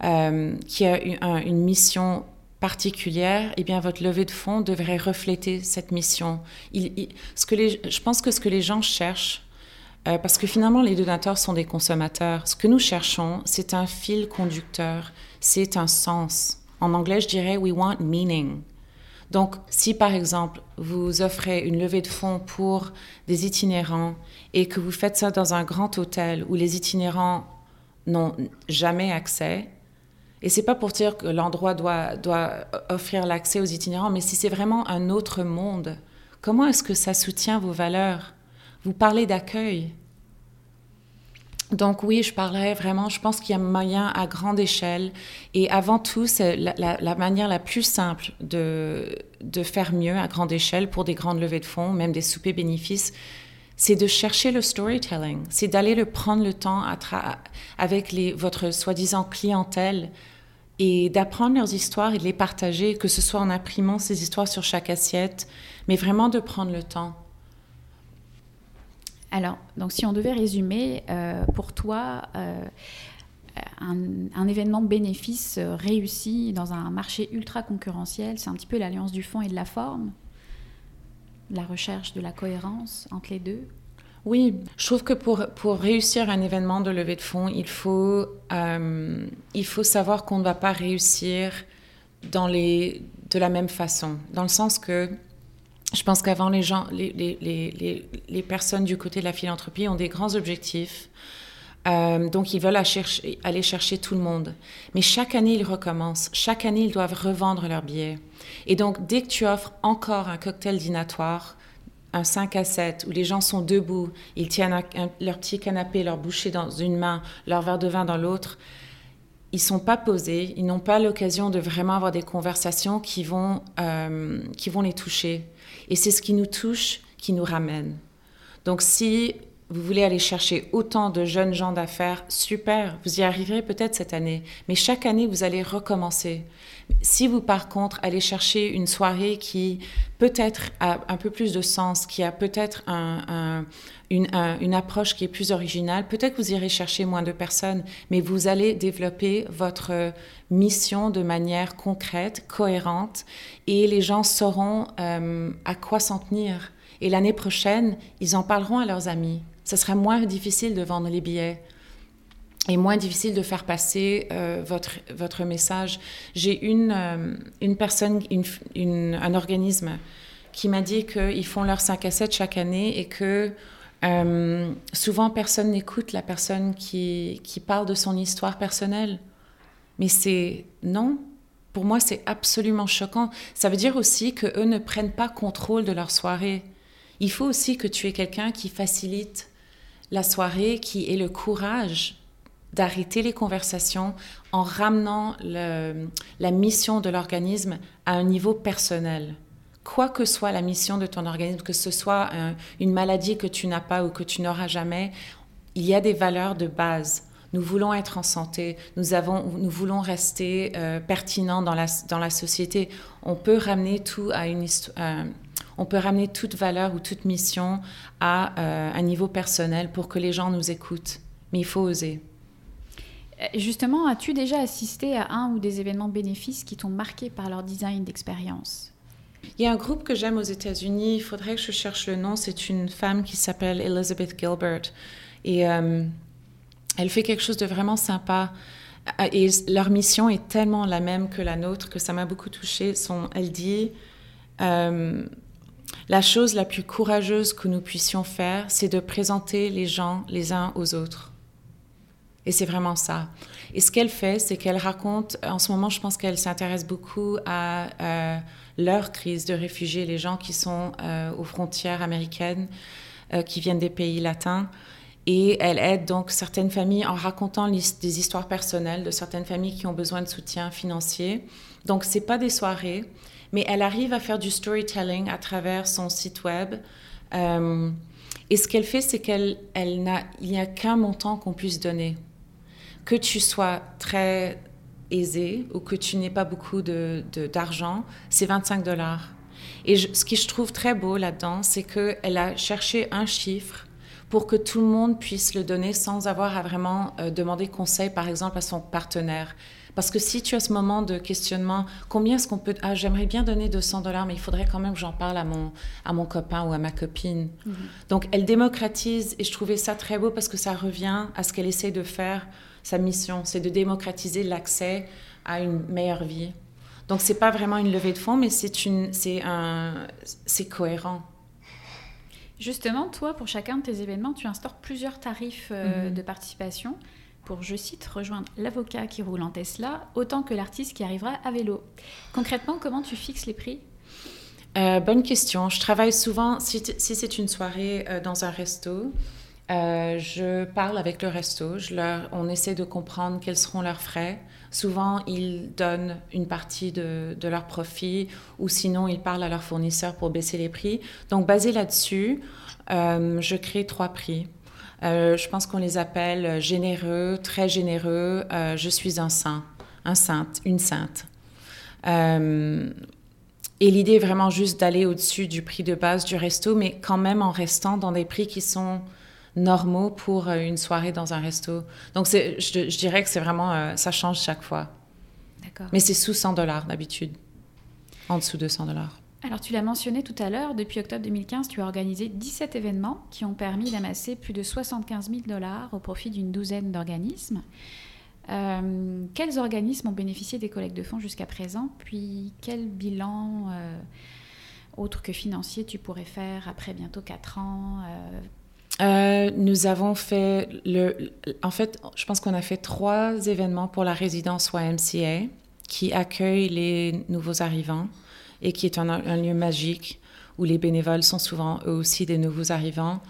euh, qui a une mission particulière, eh bien, votre levée de fonds devrait refléter cette mission. ce que je pense que ce que les gens cherchent, euh, parce que finalement, les donateurs sont des consommateurs, ce que nous cherchons, c'est un fil conducteur, c'est un sens. En anglais, je dirais We want meaning. Donc, si par exemple, vous offrez une levée de fonds pour des itinérants et que vous faites ça dans un grand hôtel où les itinérants n'ont jamais accès, et c'est pas pour dire que l'endroit doit, doit offrir l'accès aux itinérants, mais si c'est vraiment un autre monde, comment est-ce que ça soutient vos valeurs? Vous parlez d'accueil. Donc oui, je parlerai vraiment, je pense qu'il y a moyen à grande échelle. Et avant tout, c'est la, manière la plus simple de, faire mieux à grande échelle pour des grandes levées de fonds, même des soupers bénéfices, c'est de chercher le storytelling, c'est d'aller le prendre le temps avec votre soi-disant clientèle et d'apprendre leurs histoires et de les partager, que ce soit en imprimant ces histoires sur chaque assiette, mais vraiment de prendre le temps. Alors, donc si on devait résumer, euh, pour toi, euh, un, événement bénéfice euh, réussi dans un marché ultra concurrentiel, c'est un petit peu l'alliance du fond et de la forme, la recherche de la cohérence entre les deux? Oui, je trouve que pour, pour réussir un événement de levée de fonds, il faut, il faut savoir qu'on ne va pas réussir dans les, de la même façon. Dans le sens que je pense qu'avant, les, gens, les, les, les, les, personnes du côté de la philanthropie ont des grands objectifs. Euh, donc, ils veulent aller chercher, tout le monde. Mais chaque année, ils recommencent. Chaque année, ils doivent revendre leurs billets. Et donc, dès que tu offres encore un cocktail dînatoire, un 5 à 7 où les gens sont debout, ils tiennent leur petit canapé, leur bouchée dans une main, leur verre de vin dans l'autre, ils sont pas posés, ils n'ont pas l'occasion de vraiment avoir des conversations qui vont, euh, qui vont les toucher. Et c'est ce qui nous touche qui nous ramène. Donc si vous voulez aller chercher autant de jeunes gens d'affaires, super, vous y arriverez peut-être cette année, mais chaque année, vous allez recommencer. Si vous, par contre, allez chercher une soirée qui peut-être a un peu plus de sens, qui a peut-être une, approche qui est plus originale, peut-être vous irez chercher moins de personnes, mais vous allez développer votre mission de manière concrète, cohérente, et les gens sauront euh, à quoi s'en tenir. Et l'année prochaine, ils en parleront à leurs amis. Ce sera moins difficile de vendre les billets. et moins difficile de faire passer euh, votre, votre message. J'ai une, euh, une personne, un organisme qui m'a dit qu'ils font leur 5 à 7 chaque année et que euh, souvent personne n'écoute la personne qui, qui parle de son histoire personnelle. Mais c'est non. Pour moi, c'est absolument choquant. Ça veut dire aussi qu'eux ne prennent pas contrôle de leur soirée. Il faut aussi que tu aies quelqu'un qui facilite la soirée, qui ait le courage d'arrêter les conversations en ramenant la mission de l'organisme à un niveau personnel. Quoi que soit la mission de ton organisme, que ce soit une maladie que tu n'as pas ou que tu n'auras jamais, il y a des valeurs de base. Nous voulons être en santé, nous, avons, nous voulons rester euh, pertinents dans la, dans la société. On peut ramener tout à une euh, on peut ramener toute valeur ou toute mission à euh, un niveau personnel pour que les gens nous écoutent. Mais il faut oser. Euh, justement, as-tu déjà assisté à un ou des événements bénéfices qui t'ont marqué par leur design d'expérience? Il y a un groupe que j'aime aux États-Unis, il faudrait que je cherche le nom, c'est une femme qui s'appelle Elizabeth Gilbert. Et euh, elle fait quelque chose de vraiment sympa. Et leur mission est tellement la même que la nôtre que ça m'a beaucoup touchée. Son, elle dit La chose la plus courageuse que nous puissions faire, c'est de présenter les gens les uns aux autres. Et c'est vraiment ça. Et ce qu'elle fait, c'est qu'elle raconte, en ce moment, je pense qu'elle s'intéresse beaucoup à euh, leur crise de réfugiés, les gens qui sont euh, aux frontières américaines, euh, qui viennent des pays latins. Et elle aide donc certaines familles en racontant des histoires personnelles de certaines familles qui ont besoin de soutien financier. Donc, ce pas des soirées, mais elle arrive à faire du storytelling à travers son site web. et ce qu'elle fait, c'est qu'elle elle n'a, il n'y a qu'un montant qu'on puisse donner que tu sois très aisé ou que tu n'aies pas beaucoup d'argent, c'est 25 dollars. Et ce que je trouve très beau là-dedans, c'est qu'elle a cherché un chiffre pour que tout le monde puisse le donner sans avoir à vraiment euh, demander conseil, par exemple, à son partenaire. Parce que si tu as ce moment de questionnement, combien est-ce qu'on peut... Ah, j'aimerais bien donner 200 dollars, mais il faudrait quand même que j'en parle à mon, à mon copain ou à ma copine. Mm-hmm. Donc, elle démocratise et je trouvais ça très beau parce que ça revient à ce qu'elle essaie de faire sa mission, c'est de démocratiser l'accès à une meilleure vie. Donc c'est pas vraiment une levée de fonds, mais c'est une, c'est un, c'est cohérent. Justement, toi, pour chacun de tes événements, tu instaures plusieurs tarifs euh, mhm. de participation pour, je cite, rejoindre l'avocat qui roule en Tesla autant que l'artiste qui arrivera à vélo. Concrètement, comment tu fixes les prix? Euh, Bonne question. Je travaille souvent, si, c'est une soirée euh, dans un resto, euh, je parle avec le resto, je leur, on essaie de comprendre quels seront leurs frais. Souvent, ils donnent une partie de, de leur profit ou sinon, ils parlent à leurs fournisseurs pour baisser les prix. Donc, basé là-dessus, je crée trois prix. Euh, je pense qu'on les appelle généreux, très généreux. je suis un saint, un sainte, une sainte. et l'idée est vraiment juste d'aller au-dessus du prix de base du resto, mais quand même en restant dans des prix qui sont normaux pour euh, une soirée dans un resto. Donc, je, je dirais que c'est vraiment, euh, ça change chaque fois. D'accord. Mais c'est sous 100 dollars d'habitude, en dessous de 100 dollars. Alors, tu l'as mentionné tout à l'heure, depuis octobre 2015, tu as organisé 17 événements qui ont permis d'amasser plus de 75 000 dollars au profit d'une douzaine d'organismes. Euh, quels organismes ont bénéficié des collectes de fonds jusqu'à présent? Puis, quel bilan, autre que financier, tu pourrais faire après bientôt 4 ans euh, nous avons fait le. En fait, je pense qu'on a fait trois événements pour la résidence YMCA qui accueille les nouveaux arrivants et qui est un, lieu magique où les bénévoles sont souvent eux aussi des nouveaux arrivants.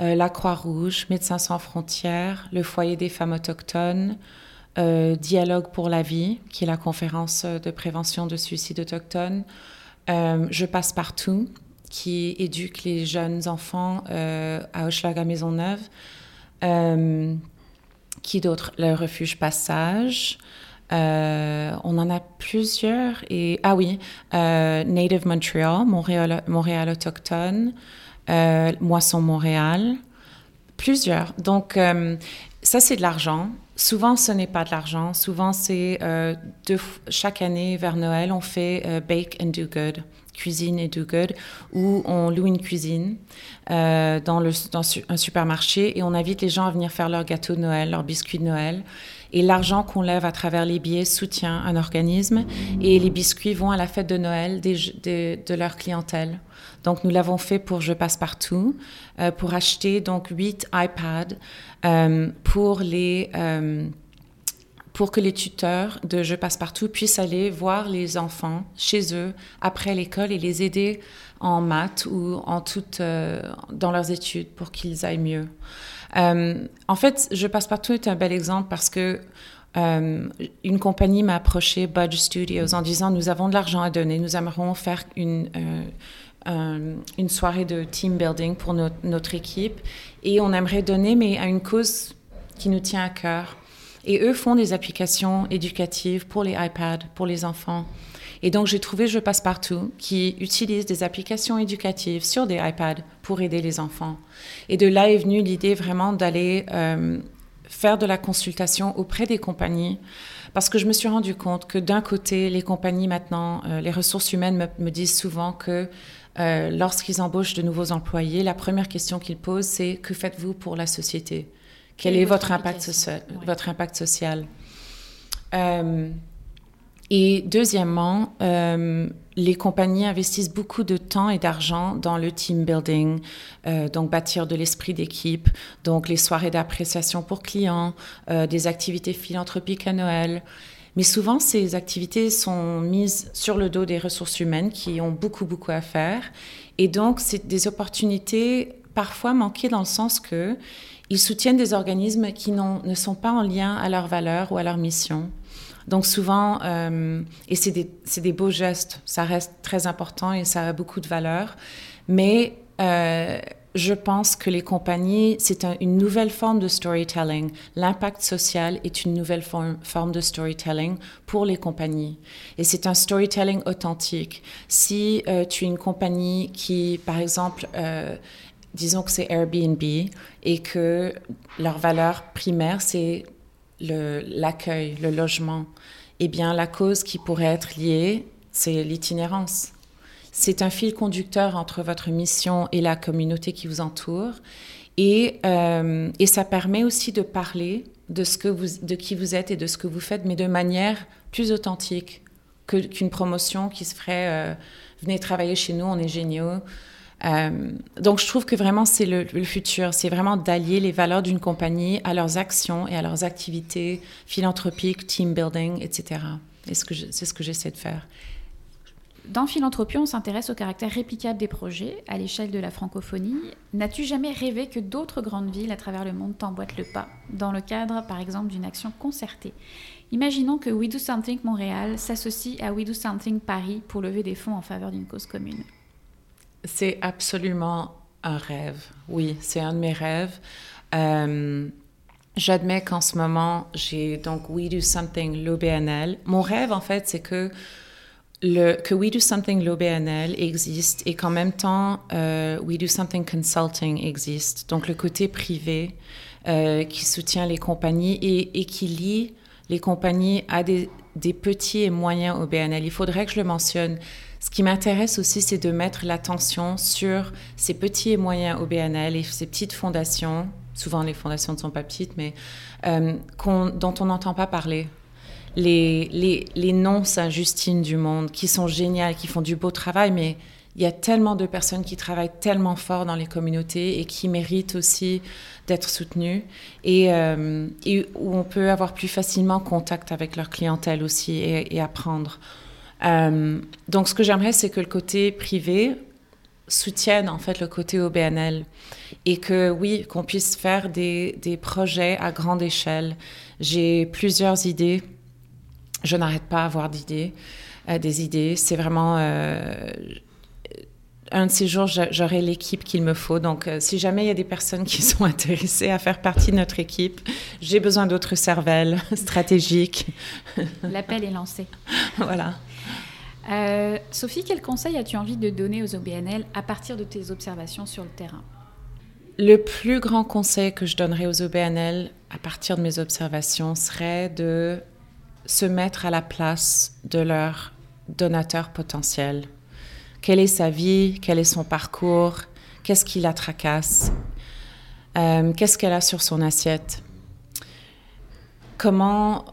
Euh, la Croix-Rouge, Médecins sans frontières, le Foyer des femmes autochtones, euh, Dialogue pour la vie, qui est la conférence de prévention de suicide autochtone. je passe partout, qui éduque les jeunes enfants euh, à Hochelaga Maisonneuve. Euh, qui d'autre? Le refuge Passage. Euh, on en a plusieurs. Et, ah oui, Native Montreal, Montréal, Montréal autochtone, Moisson Montréal. Plusieurs. Donc, ça, c'est de l'argent. Souvent, ce n'est pas de l'argent. Souvent, c'est euh, chaque année vers Noël, on fait euh, Bake and Do Good, cuisine et do good, où on loue une cuisine euh, dans, dans un supermarché et on invite les gens à venir faire leur gâteau de Noël, leur biscuit de Noël. Et l'argent qu'on lève à travers les billets soutient un organisme et les biscuits vont à la fête de Noël de leur clientèle. Donc nous l'avons fait pour Je passe partout, euh, pour acheter donc huit iPads euh, pour les euh, pour que les tuteurs de Je passe partout puissent aller voir les enfants chez eux après l'école et les aider en maths ou en toute, dans leurs études pour qu'ils aillent mieux. En fait, Je passe partout est un bel exemple parce que une compagnie m'a approché, Budge Studios, en disant nous avons de l'argent à donner, nous aimerons faire une, une soirée de team building pour notre, équipe et on aimerait donner, mais à une cause qui nous tient à cœur. Et eux font des applications éducatives pour les iPads, pour les enfants. Et donc j'ai trouvé Je passe partout qui utilise des applications éducatives sur des iPads pour aider les enfants. Et de là est venue l'idée vraiment d'aller euh, faire de la consultation auprès des compagnies parce que je me suis rendu compte que d'un côté, les compagnies maintenant, euh, les ressources humaines me, me disent souvent que euh, lorsqu'ils embauchent de nouveaux employés, la première question qu'ils posent, c'est que faites-vous pour la société? Quel, est, votre, impact, social, votre impact social? Euh, Et deuxièmement, euh, les compagnies investissent beaucoup de temps et d'argent dans le team building, donc bâtir de l'esprit d'équipe, donc les soirées d'appréciation pour clients, des activités philanthropiques à Noël. Mais souvent, ces activités sont mises sur le dos des ressources humaines qui ont beaucoup, beaucoup à faire. Et donc, c'est des opportunités parfois manquées dans le sens que ils soutiennent des organismes qui ne sont pas en lien à leurs valeurs ou à leur mission. Donc souvent, euh, et c'est des, des, beaux gestes, ça reste très important et ça a beaucoup de valeur, mais euh, je pense que les compagnies, c'est une nouvelle forme de storytelling. L'impact social est une nouvelle forme, de storytelling pour les compagnies. Et c'est un storytelling authentique. Si euh, tu es une compagnie qui, par exemple, euh, disons que c'est Airbnb et que leur valeur primaire, c'est l'accueil, le, logement, eh bien, la cause qui pourrait être liée, c'est l'itinérance. C'est un fil conducteur entre votre mission et la communauté qui vous entoure. Et, euh, et ça permet aussi de parler de, ce que vous, de qui vous êtes et de ce que vous faites, mais de manière plus authentique qu'une promotion qui se ferait euh, venez travailler chez nous, on est géniaux. Euh, donc je trouve que vraiment c'est le, le, futur, c'est vraiment d'allier les valeurs d'une compagnie à leurs actions et à leurs activités philanthropiques, team building, etc. C'est ce que j'essaie de faire. Dans Philanthropie, on s'intéresse au caractère réplicable des projets à l'échelle de la francophonie. N'as-tu jamais rêvé que d'autres grandes villes à travers le monde t'emboîtent le pas, dans le cadre, par exemple, d'une action concertée? Imaginons que We Do Something Montréal s'associe à We Do Something Paris pour lever des fonds en faveur d'une cause commune. C'est absolument un rêve. Oui, c'est un de mes rêves. Euh, j'admets qu'en ce moment, j'ai donc We Do Something, l'OBNL. Mon rêve, en fait, c'est que que We Do Something l'OBNL existe et qu'en même temps euh, We Do Something Consulting existe. Donc le côté privé euh, qui soutient les compagnies et, qui lie les compagnies à des, petits et moyens OBNL. Il faudrait que je le mentionne. Ce qui m'intéresse aussi, c'est de mettre l'attention sur ces petits et moyens OBNL et ces petites fondations. Souvent, les fondations ne sont pas petites, mais euh, dont on n'entend pas parler les, les, les non-Saint-Justine du monde qui sont géniales, qui font du beau travail, mais il y a tellement de personnes qui travaillent tellement fort dans les communautés et qui méritent aussi d'être soutenues et, euh, où on peut avoir plus facilement contact avec leur clientèle aussi et, apprendre. Euh, donc, ce que j'aimerais, c'est que le côté privé soutienne en fait le côté OBNL et que oui, qu'on puisse faire des, des projets à grande échelle. J'ai plusieurs idées je n'arrête pas à avoir d'idées, euh, des idées. C'est vraiment euh, un de ces jours, j'aurai l'équipe qu'il me faut. Donc, euh, si jamais il y a des personnes qui sont intéressées à faire partie de notre équipe, j'ai besoin d'autres cervelles stratégiques. L'appel est lancé. voilà. Sophie, quel conseil as-tu envie de donner aux OBNL à partir de tes observations sur le terrain? Le plus grand conseil que je donnerais aux OBNL à partir de mes observations serait de se mettre à la place de leur donateur potentiel. Quelle est sa vie? Quel est son parcours? Qu'est-ce qui la tracasse? Euh, Qu'est-ce qu'elle a sur son assiette? Comment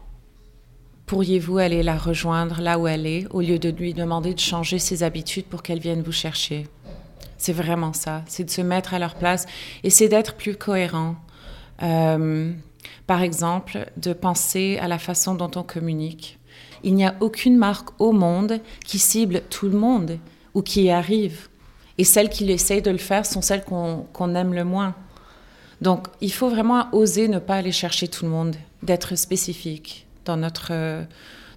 pourriez-vous aller la rejoindre là où elle est au lieu de lui demander de changer ses habitudes pour qu'elle vienne vous chercher? C'est vraiment ça, c'est de se mettre à leur place et c'est d'être plus cohérent. Euh, par exemple, de penser à la façon dont on communique. Il n'y a aucune marque au monde qui cible tout le monde ou qui y arrive. Et celles qui essayent de le faire sont celles qu'on aime le moins. Donc, il faut vraiment oser ne pas aller chercher tout le monde, d'être spécifique dans, notre,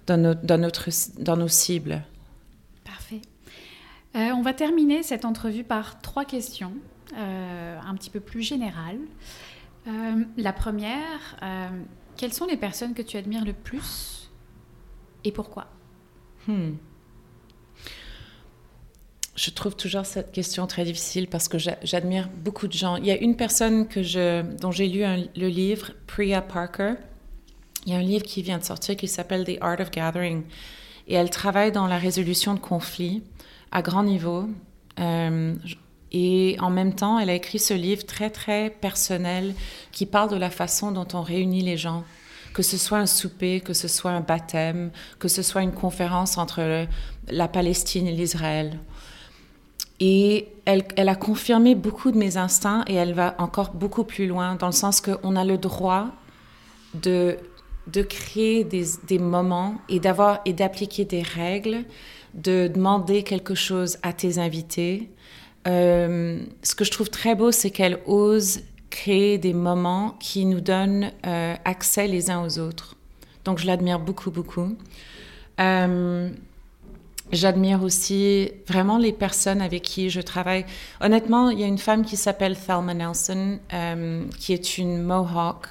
dans, notre, dans nos cibles. Euh, on va terminer cette entrevue par trois questions, euh, un petit peu plus générales. Euh, la première, quelles sont les personnes que tu admires le plus et pourquoi? Hmm. Je trouve toujours cette question très difficile parce que j'admire beaucoup de gens. Il y a une personne que je, dont j'ai lu le livre, Priya Parker. Il y a un livre qui vient de sortir qui s'appelle The Art of Gathering. Et elle travaille dans la résolution de conflits à grand niveau. Euh, et en même temps, elle a écrit ce livre très, très personnel qui parle de la façon dont on réunit les gens. Que ce soit un souper, que ce soit un baptême, que ce soit une conférence entre la Palestine et l'Israël. Et elle, elle, a confirmé beaucoup de mes instincts et elle va encore beaucoup plus loin dans le sens qu'on a le droit de, de créer des, des moments et d'avoir et d'appliquer des règles de demander quelque chose à tes invités. Euh, ce que je trouve très beau, c'est qu'elle ose créer des moments qui nous donnent euh, accès les uns aux autres. Donc je l'admire beaucoup, beaucoup. Euh, j'admire aussi vraiment les personnes avec qui je travaille. Honnêtement, il y a une femme qui s'appelle Thelma Nelson, qui est une Mohawk.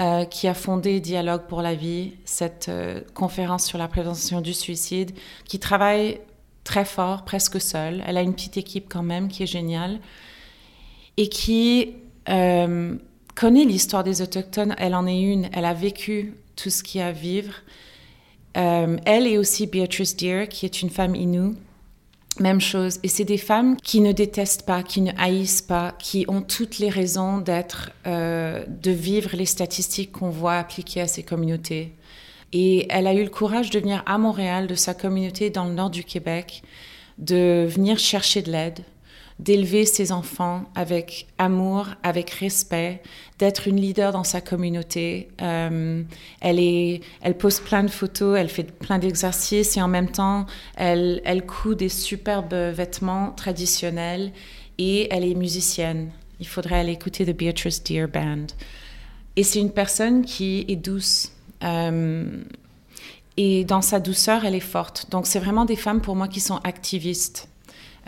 Euh, qui a fondé Dialogue pour la vie, cette euh, conférence sur la prévention du suicide, qui travaille très fort, presque seule. Elle a une petite équipe quand même qui est géniale et qui euh, connaît l'histoire des Autochtones. Elle en est une, elle a vécu tout ce qu'il y a à vivre. elle et aussi Beatrice Deer, qui est une femme inoue même chose. Et c'est des femmes qui ne détestent pas, qui ne haïssent pas, qui ont toutes les raisons d'être, euh, de vivre les statistiques qu'on voit appliquées à ces communautés. Et elle a eu le courage de venir à Montréal, de sa communauté dans le nord du Québec, de venir chercher de l'aide, d'élever ses enfants avec amour, avec respect, d'être une leader dans sa communauté. Euh, elle, pose plein de photos, elle fait plein d'exercices et en même temps, elle, elle coud des superbes vêtements traditionnels et elle est musicienne. Il faudrait aller écouter The Beatrice Deer Band. Et c'est une personne qui est douce. Euh, et dans sa douceur, elle est forte. Donc c'est vraiment des femmes pour moi qui sont activistes.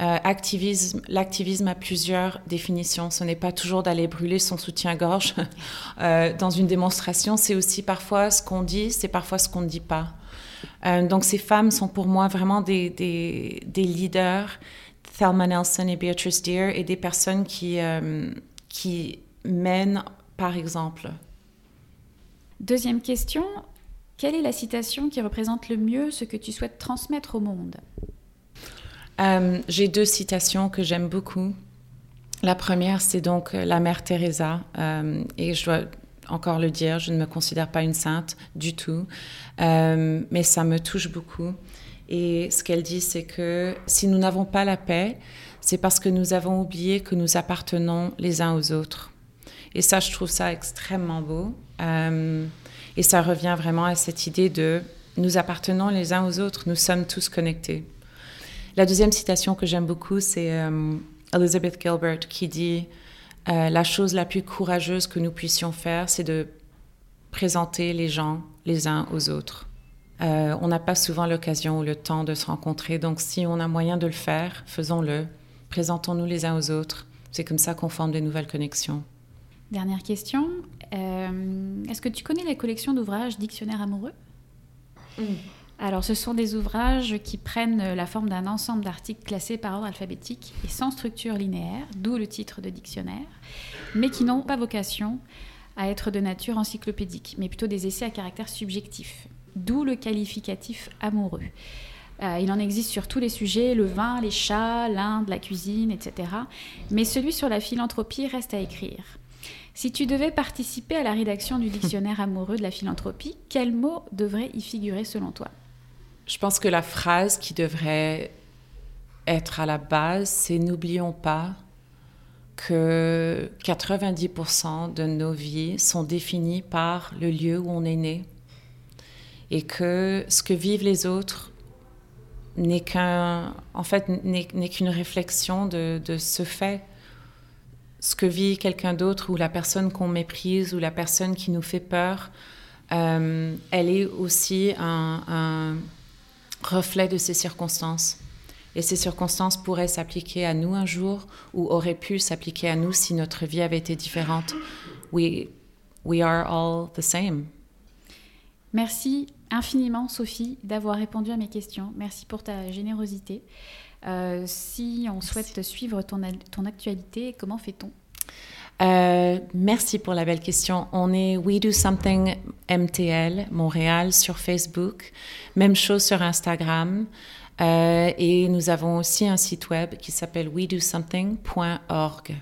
Euh, activisme, l'activisme a plusieurs définitions. Ce n'est pas toujours d'aller brûler son soutien-gorge euh, dans une démonstration. C'est aussi parfois ce qu'on dit, c'est parfois ce qu'on ne dit pas. Euh, donc ces femmes sont pour moi vraiment des, leaders, Thelma Nelson et Beatrice Deer, et des personnes qui, qui mènent par exemple. Deuxième question, quelle est la citation qui représente le mieux ce que tu souhaites transmettre au monde? Euh, j'ai deux citations que j'aime beaucoup. La première, c'est donc euh, la mère Teresa, euh, et je dois encore le dire, je ne me considère pas une sainte du tout, mais ça me touche beaucoup. Et ce qu'elle dit, c'est que si nous n'avons pas la paix, c'est parce que nous avons oublié que nous appartenons les uns aux autres. Et ça, je trouve ça extrêmement beau. et ça revient vraiment à cette idée de nous appartenons les uns aux autres, nous sommes tous connectés. La deuxième citation que j'aime beaucoup, c'est euh, Elizabeth Gilbert qui dit euh, La chose la plus courageuse que nous puissions faire, c'est de présenter les gens les uns aux autres. Euh, on n'a pas souvent l'occasion ou le temps de se rencontrer, donc si on a moyen de le faire, faisons-le. Présentons-nous les uns aux autres. C'est comme ça qu'on forme de nouvelles connexions. Dernière question. Est-ce que tu connais la collection d'ouvrages Dictionnaire amoureux? Hmm. Alors, ce sont des ouvrages qui prennent la forme d'un ensemble d'articles classés par ordre alphabétique et sans structure linéaire, d'où le titre de dictionnaire, mais qui n'ont pas vocation à être de nature encyclopédique, mais plutôt des essais à caractère subjectif, d'où le qualificatif amoureux. Euh, il en existe sur tous les sujets, le vin, les chats, l'Inde, la cuisine, etc. Mais celui sur la philanthropie reste à écrire. Si tu devais participer à la rédaction du dictionnaire amoureux de la philanthropie, quels mots devraient y figurer selon toi? Je pense que la phrase qui devrait être à la base, c'est n'oublions pas que 90% de nos vies sont définies par le lieu où on est né et que ce que vivent les autres n'est qu'un, en fait, n'est qu'une réflexion de, de, ce fait. Ce que vit quelqu'un d'autre ou la personne qu'on méprise ou la personne qui nous fait peur, euh, elle est aussi un, un, reflet de ces circonstances. Et ces circonstances pourraient s'appliquer à nous un jour ou auraient pu s'appliquer à nous si notre vie avait été différente. We, we are all the same. Merci infiniment, Sophie, d'avoir répondu à mes questions. Merci pour ta générosité. Euh, si on souhaite suivre ton, ton actualité, comment fait-on? Euh, merci pour la belle question. On est We Do Something MTL Montréal sur Facebook. Même chose sur Instagram. Euh, et nous avons aussi un site web qui s'appelle wedosomething.org.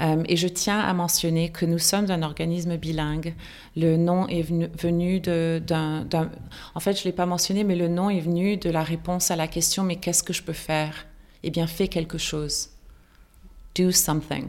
Euh, et je tiens à mentionner que nous sommes un organisme bilingue. Le nom est venu, d'un... En fait, je ne l'ai pas mentionné, mais le nom est venu de la réponse à la question mais qu'est-ce que je peux faire? Eh bien, fais quelque chose. Do something.